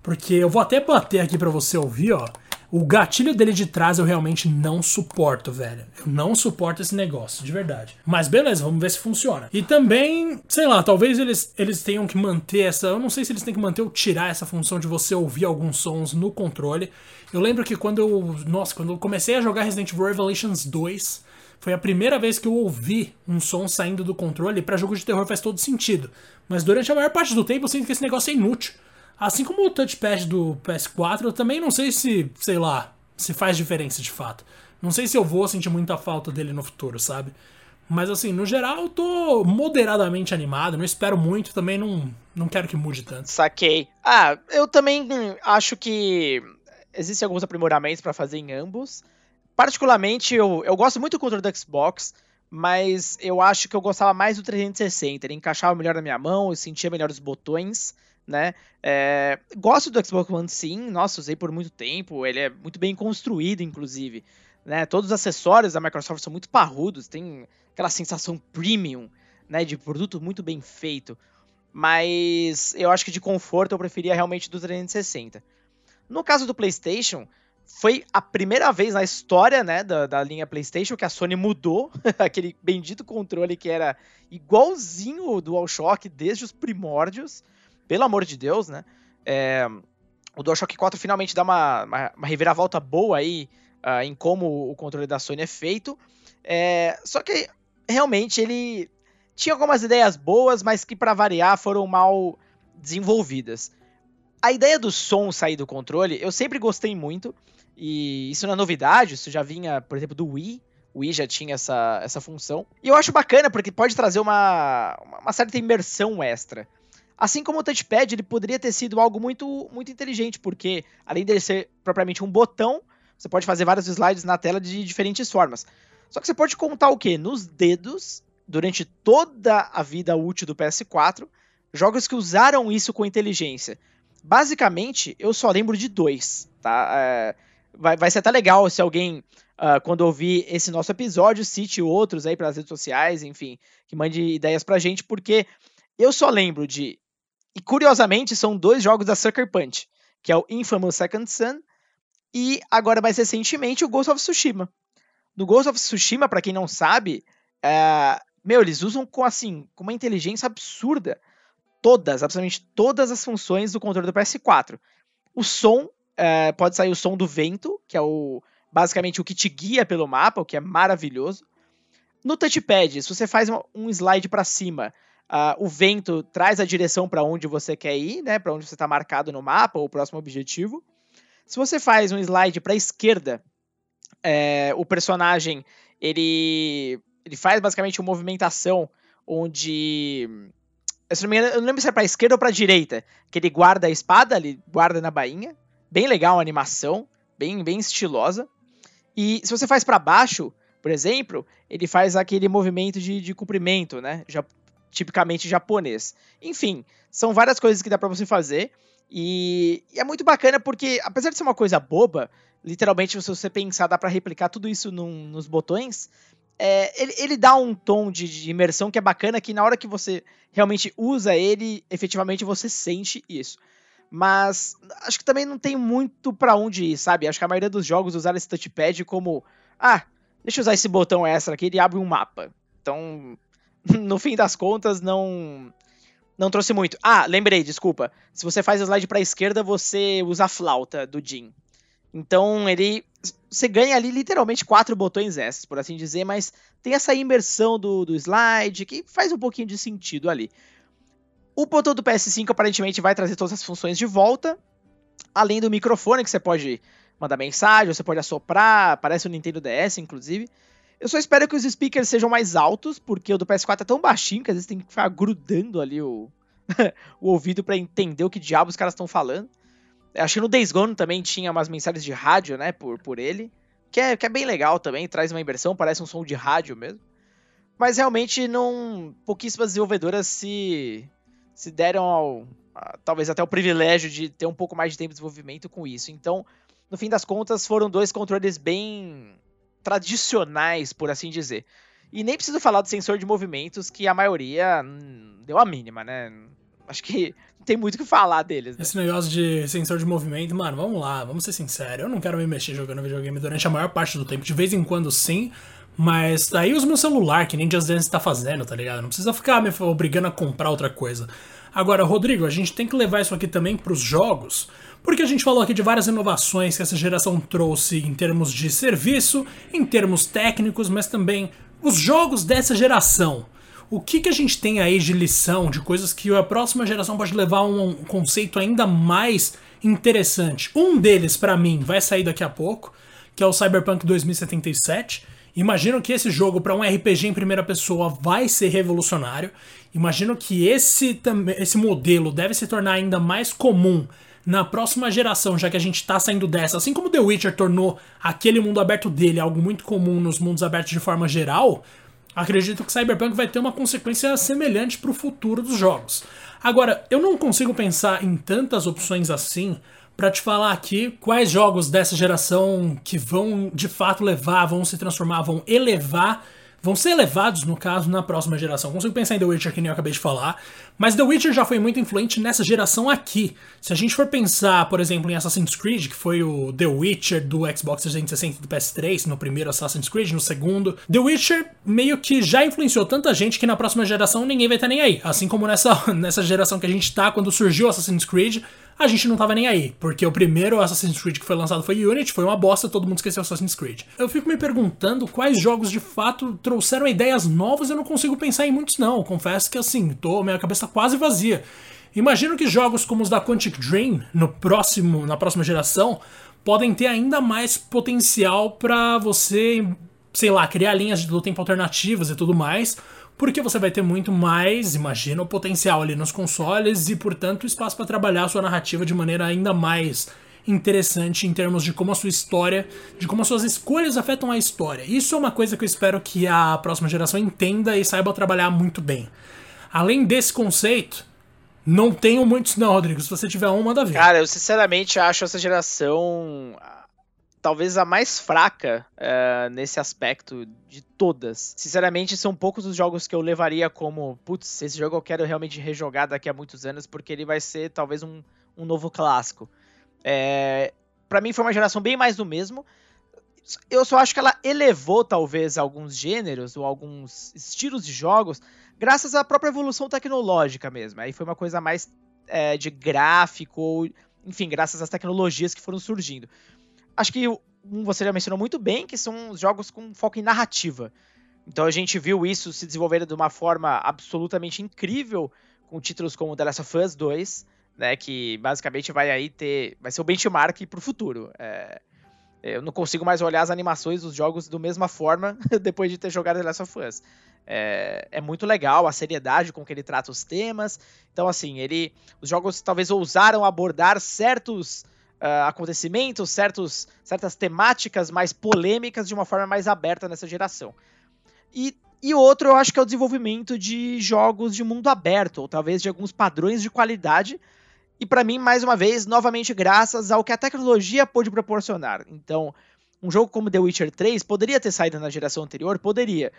Porque eu vou até bater aqui para você ouvir, ó. O gatilho dele de trás eu realmente não suporto, velho. Eu não suporto esse negócio, de verdade. Mas beleza, vamos ver se funciona. E também, sei lá, talvez eles, eles tenham que manter essa. Eu não sei se eles têm que manter ou tirar essa função de você ouvir alguns sons no controle. Eu lembro que quando eu. Nossa, quando eu comecei a jogar Resident Evil Revelations 2. Foi a primeira vez que eu ouvi um som saindo do controle. Para jogo de terror faz todo sentido. Mas durante a maior parte do tempo eu sinto que esse negócio é inútil. Assim como o touchpad do PS4, eu também não sei se, sei lá, se faz diferença de fato. Não sei se eu vou sentir muita falta dele no futuro, sabe? Mas assim, no geral, eu tô moderadamente animado, não espero muito, também não, não quero que mude tanto. Saquei. Ah, eu também acho que existem alguns aprimoramentos para fazer em ambos. Particularmente, eu, eu gosto muito do controle do Xbox, mas eu acho que eu gostava mais do 360. Ele encaixava melhor na minha mão, eu sentia melhor os botões né? É, gosto do Xbox One sim, nossa, usei por muito tempo, ele é muito bem construído, inclusive. Né? Todos os acessórios da Microsoft são muito parrudos, tem aquela sensação premium, né? De produto muito bem feito. Mas eu acho que de conforto eu preferia realmente do 360. No caso do PlayStation, foi a primeira vez na história né, da, da linha PlayStation que a Sony mudou aquele bendito controle que era igualzinho o DualShock desde os primórdios pelo amor de Deus, né? É, o DualShock 4 finalmente dá uma, uma, uma reviravolta boa aí uh, em como o controle da Sony é feito. É, só que realmente ele tinha algumas ideias boas, mas que para variar foram mal desenvolvidas. A ideia do som sair do controle, eu sempre gostei muito, e isso não é novidade, isso já vinha, por exemplo, do Wii. O Wii já tinha essa, essa função. E eu acho bacana porque pode trazer uma, uma certa imersão extra. Assim como o touchpad, ele poderia ter sido algo muito, muito inteligente, porque além dele ser propriamente um botão, você pode fazer vários slides na tela de diferentes formas. Só que você pode contar o quê? Nos dedos, durante toda a vida útil do PS4, jogos que usaram isso com inteligência. Basicamente, eu só lembro de dois, tá? É, vai, vai ser até legal se alguém, uh, quando ouvir esse nosso episódio, cite outros aí pelas redes sociais, enfim, que mande ideias pra gente, porque eu só lembro de e curiosamente são dois jogos da Sucker Punch, que é o Infamous Second Son e agora mais recentemente o Ghost of Tsushima. No Ghost of Tsushima, para quem não sabe, é... meu, eles usam com assim, com uma inteligência absurda todas, absolutamente todas as funções do controle do PS4. O som, é... pode sair o som do vento, que é o basicamente o que te guia pelo mapa, o que é maravilhoso. No touchpad, se você faz um slide para cima, uh, o vento traz a direção para onde você quer ir, né, para onde você está marcado no mapa ou o próximo objetivo. Se você faz um slide para a esquerda, é, o personagem ele, ele faz basicamente uma movimentação onde não, eu não lembro se é para esquerda ou para direita, que ele guarda a espada, ele guarda na bainha. Bem legal a animação, bem, bem estilosa. E se você faz para baixo, por exemplo, ele faz aquele movimento de, de comprimento, né? Já, tipicamente japonês. Enfim, são várias coisas que dá para você fazer. E, e, é muito bacana porque, apesar de ser uma coisa boba, literalmente, se você pensar, dá para replicar tudo isso num, nos botões. É, ele, ele, dá um tom de, de, imersão que é bacana, que na hora que você realmente usa ele, efetivamente você sente isso. Mas acho que também não tem muito para onde ir, sabe? Acho que a maioria dos jogos usaram esse touchpad como, ah, deixa eu usar esse botão extra aqui, ele abre um mapa. Então, no fim das contas, não não trouxe muito. Ah, lembrei, desculpa. Se você faz slide para a esquerda, você usa a flauta do Jin. Então, ele você ganha ali literalmente quatro botões extras, por assim dizer, mas tem essa imersão do, do slide que faz um pouquinho de sentido ali. O botão do PS5 aparentemente vai trazer todas as funções de volta, além do microfone que você pode mandar mensagem, você pode assoprar, parece o Nintendo DS, inclusive. Eu só espero que os speakers sejam mais altos, porque o do PS4 é tão baixinho que às vezes tem que ficar grudando ali o, o ouvido para entender o que diabos os caras estão falando. Acho que no Days Gone também tinha umas mensagens de rádio, né, por, por ele, que é, que é bem legal também, traz uma inversão, parece um som de rádio mesmo. Mas realmente não pouquíssimas desenvolvedoras se se deram ao, talvez até o privilégio de ter um pouco mais de tempo de desenvolvimento com isso. Então, no fim das contas, foram dois controles bem tradicionais, por assim dizer. E nem preciso falar do sensor de movimentos, que a maioria hum, deu a mínima, né? Acho que não tem muito o que falar deles. Né? Esse negócio de sensor de movimento, mano, vamos lá, vamos ser sinceros. Eu não quero me mexer jogando videogame durante a maior parte do tempo. De vez em quando, sim. Mas aí usa meu celular, que nem Just Dance tá fazendo, tá ligado? Não precisa ficar me obrigando a comprar outra coisa. Agora, Rodrigo, a gente tem que levar isso aqui também para os jogos, porque a gente falou aqui de várias inovações que essa geração trouxe em termos de serviço, em termos técnicos, mas também os jogos dessa geração. O que, que a gente tem aí de lição, de coisas que a próxima geração pode levar a um conceito ainda mais interessante? Um deles, para mim, vai sair daqui a pouco, que é o Cyberpunk 2077 Imagino que esse jogo para um RPG em primeira pessoa vai ser revolucionário. Imagino que esse, esse modelo deve se tornar ainda mais comum na próxima geração, já que a gente está saindo dessa. Assim como The Witcher tornou aquele mundo aberto dele algo muito comum nos mundos abertos de forma geral, acredito que Cyberpunk vai ter uma consequência semelhante para o futuro dos jogos. Agora, eu não consigo pensar em tantas opções assim para te falar aqui quais jogos dessa geração que vão de fato levar, vão se transformar, vão elevar vão ser elevados, no caso, na próxima geração. Consigo pensar em The Witcher, que nem eu acabei de falar, mas The Witcher já foi muito influente nessa geração aqui. Se a gente for pensar, por exemplo, em Assassin's Creed, que foi o The Witcher do Xbox 360 e do PS3, no primeiro Assassin's Creed, no segundo, The Witcher meio que já influenciou tanta gente que na próxima geração ninguém vai estar nem aí. Assim como nessa, nessa geração que a gente tá, quando surgiu Assassin's Creed, a gente não tava nem aí, porque o primeiro Assassin's Creed que foi lançado foi Unity, foi uma bosta, todo mundo esqueceu Assassin's Creed. Eu fico me perguntando quais jogos de fato trouxeram ideias novas, eu não consigo pensar em muitos não. Confesso que assim, tô, minha cabeça tá quase vazia. Imagino que jogos como os da Quantic Dream, no próximo, na próxima geração, podem ter ainda mais potencial para você, sei lá, criar linhas do tempo alternativas e tudo mais porque você vai ter muito mais, imagina, o potencial ali nos consoles e, portanto, espaço para trabalhar a sua narrativa de maneira ainda mais interessante em termos de como a sua história, de como as suas escolhas afetam a história. Isso é uma coisa que eu espero que a próxima geração entenda e saiba trabalhar muito bem. Além desse conceito, não tenho muitos não, Rodrigo. Se você tiver um, manda ver. Cara, eu sinceramente acho essa geração talvez a mais fraca uh, nesse aspecto de todas. Sinceramente, são poucos os jogos que eu levaria como, putz, esse jogo eu quero realmente rejogar daqui a muitos anos, porque ele vai ser talvez um, um novo clássico. É, para mim foi uma geração bem mais do mesmo. Eu só acho que ela elevou talvez alguns gêneros ou alguns estilos de jogos graças à própria evolução tecnológica mesmo. Aí foi uma coisa mais é, de gráfico, enfim, graças às tecnologias que foram surgindo. Acho que você já mencionou muito bem, que são jogos com foco em narrativa. Então a gente viu isso se desenvolver de uma forma absolutamente incrível com títulos como The Last of Us 2, né, que basicamente vai aí ter, vai ser o benchmark para o futuro. É, eu não consigo mais olhar as animações dos jogos da mesma forma depois de ter jogado The Last of Us. É, é, muito legal a seriedade com que ele trata os temas. Então, assim, ele, os jogos talvez ousaram abordar certos uh, acontecimentos, certos, certas temáticas mais polêmicas de uma forma mais aberta nessa geração. E, e outro, eu acho que é o desenvolvimento de jogos de mundo aberto, ou talvez de alguns padrões de qualidade. E para mim, mais uma vez, novamente graças ao que a tecnologia pôde proporcionar. Então, um jogo como The Witcher 3 poderia ter saído na geração anterior? Poderia.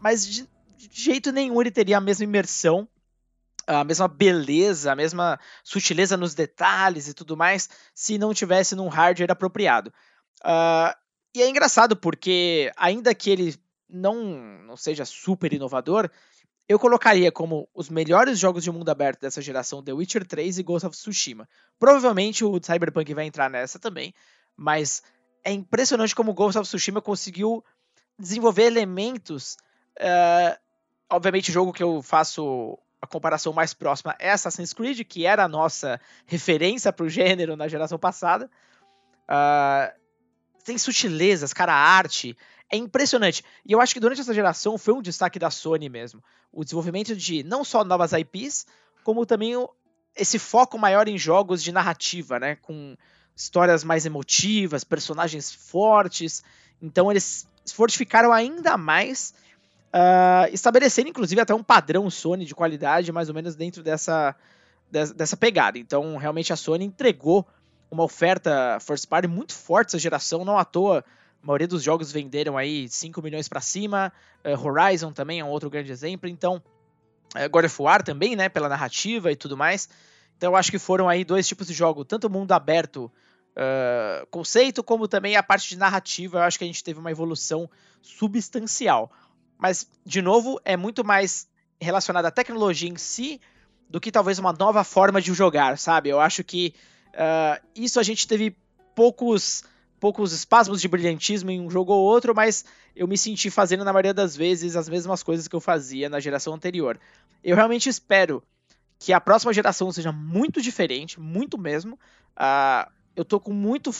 Mas de, de jeito nenhum ele teria a mesma imersão a mesma beleza, a mesma sutileza nos detalhes e tudo mais, se não tivesse num hardware apropriado. Uh, e é engraçado porque, ainda que ele não, não seja super inovador, eu colocaria como os melhores jogos de mundo aberto dessa geração The Witcher 3 e Ghost of Tsushima. Provavelmente o Cyberpunk vai entrar nessa também, mas é impressionante como Ghost of Tsushima conseguiu desenvolver elementos. Uh, obviamente, jogo que eu faço a comparação mais próxima é Assassin's Creed, que era a nossa referência para o gênero na geração passada. Uh, tem sutilezas, cara, a arte. É impressionante. E eu acho que durante essa geração foi um destaque da Sony mesmo. O desenvolvimento de não só novas IPs, como também esse foco maior em jogos de narrativa, né? Com histórias mais emotivas, personagens fortes. Então eles fortificaram ainda mais uh, estabelecendo inclusive até um padrão Sony de qualidade mais ou menos dentro dessa, dessa pegada. Então, realmente a Sony entregou uma oferta first party muito forte essa geração, não à toa. A maioria dos jogos venderam aí 5 milhões para cima. Uh, Horizon também é um outro grande exemplo. Então, uh, God of War também, né, pela narrativa e tudo mais. Então, eu acho que foram aí dois tipos de jogo, tanto mundo aberto uh, conceito, como também a parte de narrativa. Eu acho que a gente teve uma evolução substancial. Mas, de novo, é muito mais relacionado à tecnologia em si do que talvez uma nova forma de jogar, sabe? Eu acho que uh, isso a gente teve poucos poucos espasmos de brilhantismo em um jogo ou outro, mas eu me senti fazendo na maioria das vezes as mesmas coisas que eu fazia na geração anterior. Eu realmente espero que a próxima geração seja muito diferente, muito mesmo. Uh, eu tô com muito,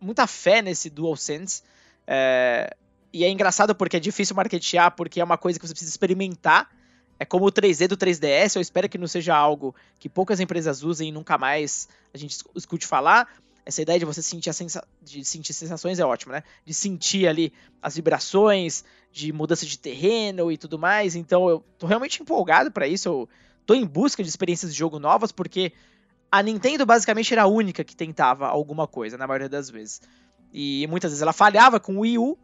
muita fé nesse DualSense. Uh, e é engraçado porque é difícil marketear, porque é uma coisa que você precisa experimentar. É como o 3D do 3DS, eu espero que não seja algo que poucas empresas usem e nunca mais a gente escute falar. Essa ideia de você sentir, sensa de sentir sensações é ótima, né? De sentir ali as vibrações, de mudança de terreno e tudo mais. Então eu tô realmente empolgado para isso. Eu tô em busca de experiências de jogo novas, porque a Nintendo basicamente era a única que tentava alguma coisa, na maioria das vezes. E muitas vezes ela falhava com o Wii U,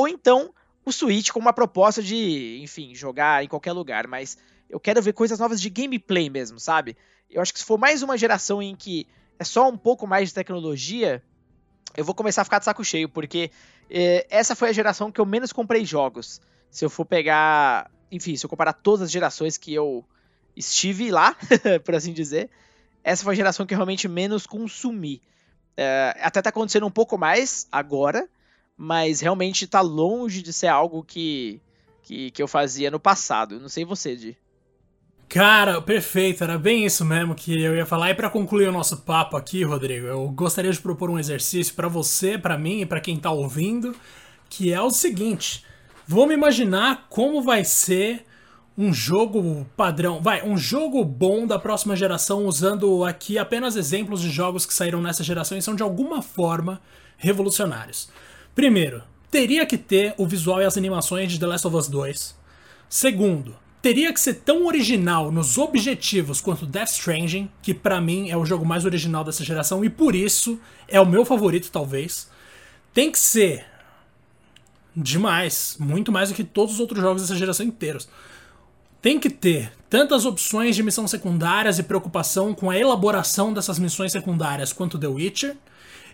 ou então o Switch com uma proposta de, enfim, jogar em qualquer lugar, mas eu quero ver coisas novas de gameplay mesmo, sabe? Eu acho que se for mais uma geração em que é só um pouco mais de tecnologia, eu vou começar a ficar de saco cheio, porque eh, essa foi a geração que eu menos comprei jogos. Se eu for pegar, enfim, se eu comparar todas as gerações que eu estive lá, por assim dizer, essa foi a geração que eu realmente menos consumi. Eh, até tá acontecendo um pouco mais agora, mas realmente está longe de ser algo que, que, que eu fazia no passado. Não sei você, Di. Cara, perfeito, era bem isso mesmo que eu ia falar. E para concluir o nosso papo aqui, Rodrigo, eu gostaria de propor um exercício para você, para mim e para quem tá ouvindo, que é o seguinte: vamos imaginar como vai ser um jogo padrão, vai, um jogo bom da próxima geração, usando aqui apenas exemplos de jogos que saíram nessa geração e são de alguma forma revolucionários. Primeiro, teria que ter o visual e as animações de The Last of Us 2. Segundo, teria que ser tão original nos objetivos quanto Death Stranding, que para mim é o jogo mais original dessa geração e por isso é o meu favorito talvez. tem que ser demais, muito mais do que todos os outros jogos dessa geração inteiros. Tem que ter tantas opções de missões secundárias e preocupação com a elaboração dessas missões secundárias quanto The Witcher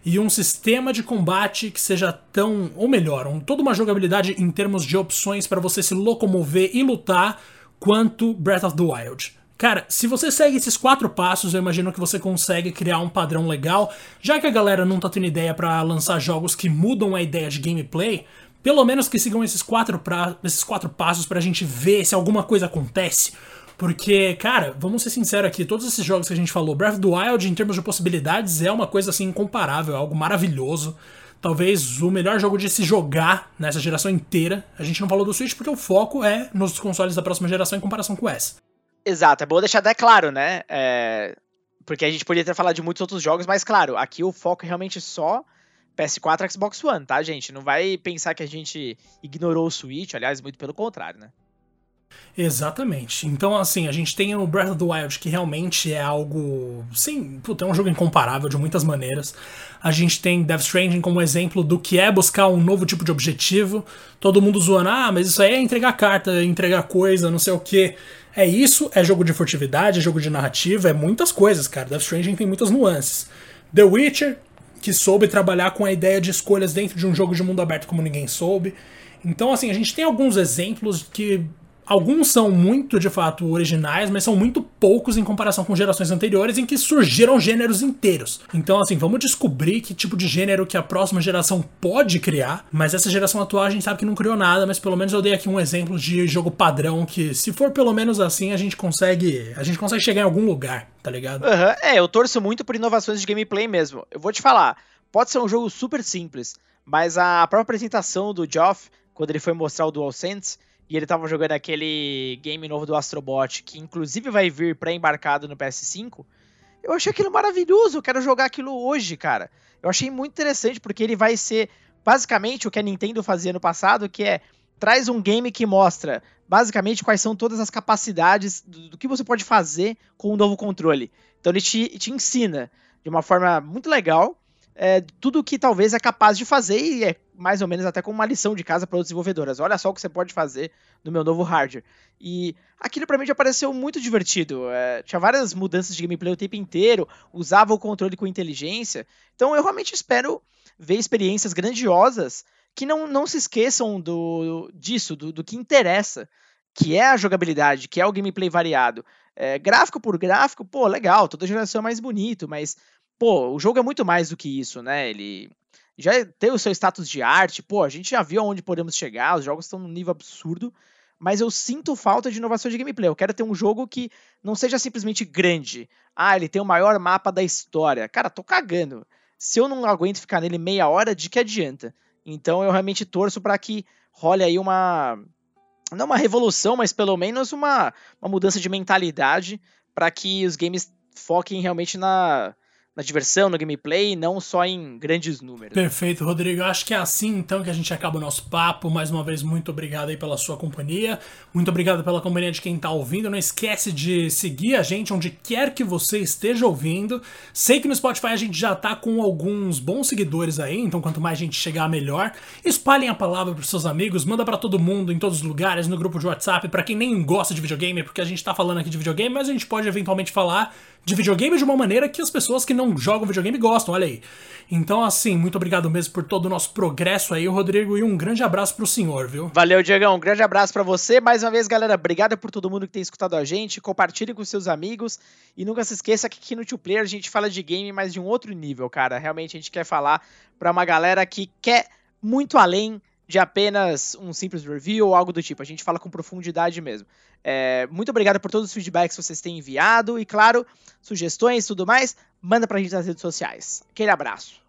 e um sistema de combate que seja tão, ou melhor, um, toda uma jogabilidade em termos de opções para você se locomover e lutar quanto Breath of the Wild. Cara, se você segue esses quatro passos, eu imagino que você consegue criar um padrão legal, já que a galera não tá tendo ideia para lançar jogos que mudam a ideia de gameplay, pelo menos que sigam esses quatro, pra, esses quatro passos pra gente ver se alguma coisa acontece. Porque, cara, vamos ser sinceros aqui, todos esses jogos que a gente falou, Breath of the Wild, em termos de possibilidades, é uma coisa assim incomparável, é algo maravilhoso. Talvez o melhor jogo de se jogar nessa geração inteira. A gente não falou do Switch porque o foco é nos consoles da próxima geração em comparação com essa. Exato, é bom deixar até claro, né? É... Porque a gente poderia ter falado de muitos outros jogos, mas claro, aqui o foco é realmente só PS4 Xbox One, tá, gente? Não vai pensar que a gente ignorou o Switch, aliás, muito pelo contrário, né? Exatamente. Então, assim, a gente tem o Breath of the Wild, que realmente é algo. Sim, puta, é um jogo incomparável de muitas maneiras. A gente tem Death Stranding como exemplo do que é buscar um novo tipo de objetivo. Todo mundo zoando, ah, mas isso aí é entregar carta, entregar coisa, não sei o que. É isso, é jogo de furtividade, é jogo de narrativa, é muitas coisas, cara. Death Stranding tem muitas nuances. The Witcher, que soube trabalhar com a ideia de escolhas dentro de um jogo de mundo aberto como ninguém soube. Então, assim, a gente tem alguns exemplos que Alguns são muito, de fato, originais, mas são muito poucos em comparação com gerações anteriores em que surgiram gêneros inteiros. Então, assim, vamos descobrir que tipo de gênero que a próxima geração pode criar, mas essa geração atual a gente sabe que não criou nada, mas pelo menos eu dei aqui um exemplo de jogo padrão que, se for pelo menos assim, a gente consegue. A gente consegue chegar em algum lugar, tá ligado? Uhum. É, eu torço muito por inovações de gameplay mesmo. Eu vou te falar, pode ser um jogo super simples, mas a própria apresentação do Geoff, quando ele foi mostrar o DualSense, e ele tava jogando aquele game novo do Astrobot, que inclusive vai vir pré-embarcado no PS5, eu achei aquilo maravilhoso, eu quero jogar aquilo hoje, cara. Eu achei muito interessante, porque ele vai ser basicamente o que a Nintendo fazia no passado, que é traz um game que mostra basicamente quais são todas as capacidades do, do que você pode fazer com o um novo controle. Então ele te, te ensina de uma forma muito legal é, tudo que talvez é capaz de fazer e é mais ou menos até como uma lição de casa para outras desenvolvedoras. Olha só o que você pode fazer no meu novo hardware. E aquilo para mim já pareceu muito divertido. É, tinha várias mudanças de gameplay o tempo inteiro, usava o controle com inteligência. Então eu realmente espero ver experiências grandiosas que não, não se esqueçam do disso, do, do que interessa, que é a jogabilidade, que é o gameplay variado. É, gráfico por gráfico, pô, legal, toda geração é mais bonito, mas pô, o jogo é muito mais do que isso, né? Ele já tem o seu status de arte, pô, a gente já viu aonde podemos chegar, os jogos estão num nível absurdo, mas eu sinto falta de inovação de gameplay. Eu quero ter um jogo que não seja simplesmente grande. Ah, ele tem o maior mapa da história. Cara, tô cagando. Se eu não aguento ficar nele meia hora, de que adianta? Então eu realmente torço para que role aí uma não uma revolução, mas pelo menos uma, uma mudança de mentalidade para que os games foquem realmente na na diversão, no gameplay, não só em grandes números. Perfeito, Rodrigo. Acho que é assim então que a gente acaba o nosso papo. Mais uma vez, muito obrigado aí pela sua companhia. Muito obrigado pela companhia de quem está ouvindo. Não esquece de seguir a gente onde quer que você esteja ouvindo. Sei que no Spotify a gente já tá com alguns bons seguidores aí, então quanto mais gente chegar, melhor. Espalhem a palavra para seus amigos, manda para todo mundo em todos os lugares, no grupo de WhatsApp, para quem nem gosta de videogame, porque a gente tá falando aqui de videogame, mas a gente pode eventualmente falar de videogame de uma maneira que as pessoas que não jogam videogame gostam, olha aí. Então, assim, muito obrigado mesmo por todo o nosso progresso aí, Rodrigo, e um grande abraço pro senhor, viu? Valeu, Diegão, um grande abraço para você. Mais uma vez, galera, obrigado por todo mundo que tem escutado a gente. Compartilhe com seus amigos e nunca se esqueça que aqui no Two Player a gente fala de game, mas de um outro nível, cara. Realmente a gente quer falar para uma galera que quer muito além de apenas um simples review ou algo do tipo. A gente fala com profundidade mesmo. É, muito obrigado por todos os feedbacks que vocês têm enviado e, claro, sugestões e tudo mais, manda pra gente nas redes sociais. Aquele abraço.